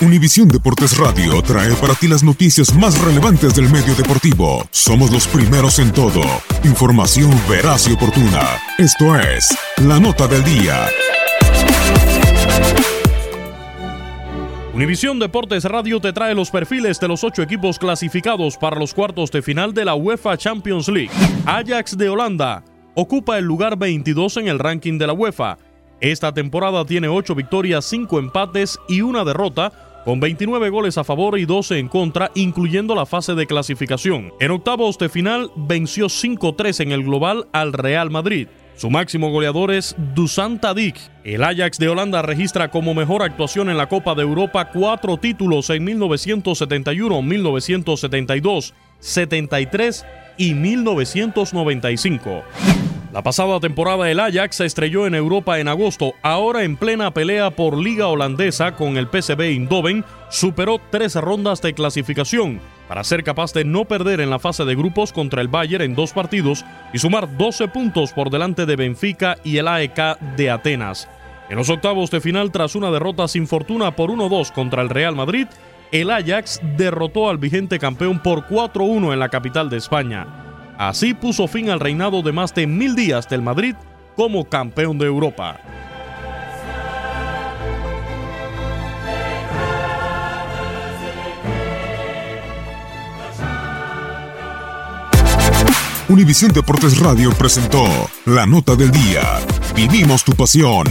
Univisión Deportes Radio trae para ti las noticias más relevantes del medio deportivo. Somos los primeros en todo. Información veraz y oportuna. Esto es La Nota del Día. Univisión Deportes Radio te trae los perfiles de los ocho equipos clasificados para los cuartos de final de la UEFA Champions League. Ajax de Holanda ocupa el lugar 22 en el ranking de la UEFA. Esta temporada tiene 8 victorias, 5 empates y una derrota con 29 goles a favor y 12 en contra, incluyendo la fase de clasificación. En octavos de final venció 5-3 en el global al Real Madrid. Su máximo goleador es Dusan Tadic. El Ajax de Holanda registra como mejor actuación en la Copa de Europa cuatro títulos en 1971, 1972, 73 y 1995. La pasada temporada el Ajax se estrelló en Europa en agosto, ahora en plena pelea por liga holandesa con el PSV Eindhoven, superó tres rondas de clasificación para ser capaz de no perder en la fase de grupos contra el Bayern en dos partidos y sumar 12 puntos por delante de Benfica y el AEK de Atenas. En los octavos de final, tras una derrota sin fortuna por 1-2 contra el Real Madrid, el Ajax derrotó al vigente campeón por 4-1 en la capital de España. Así puso fin al reinado de más de mil días del Madrid como campeón de Europa. Univisión Deportes Radio presentó la nota del día. Vivimos tu pasión.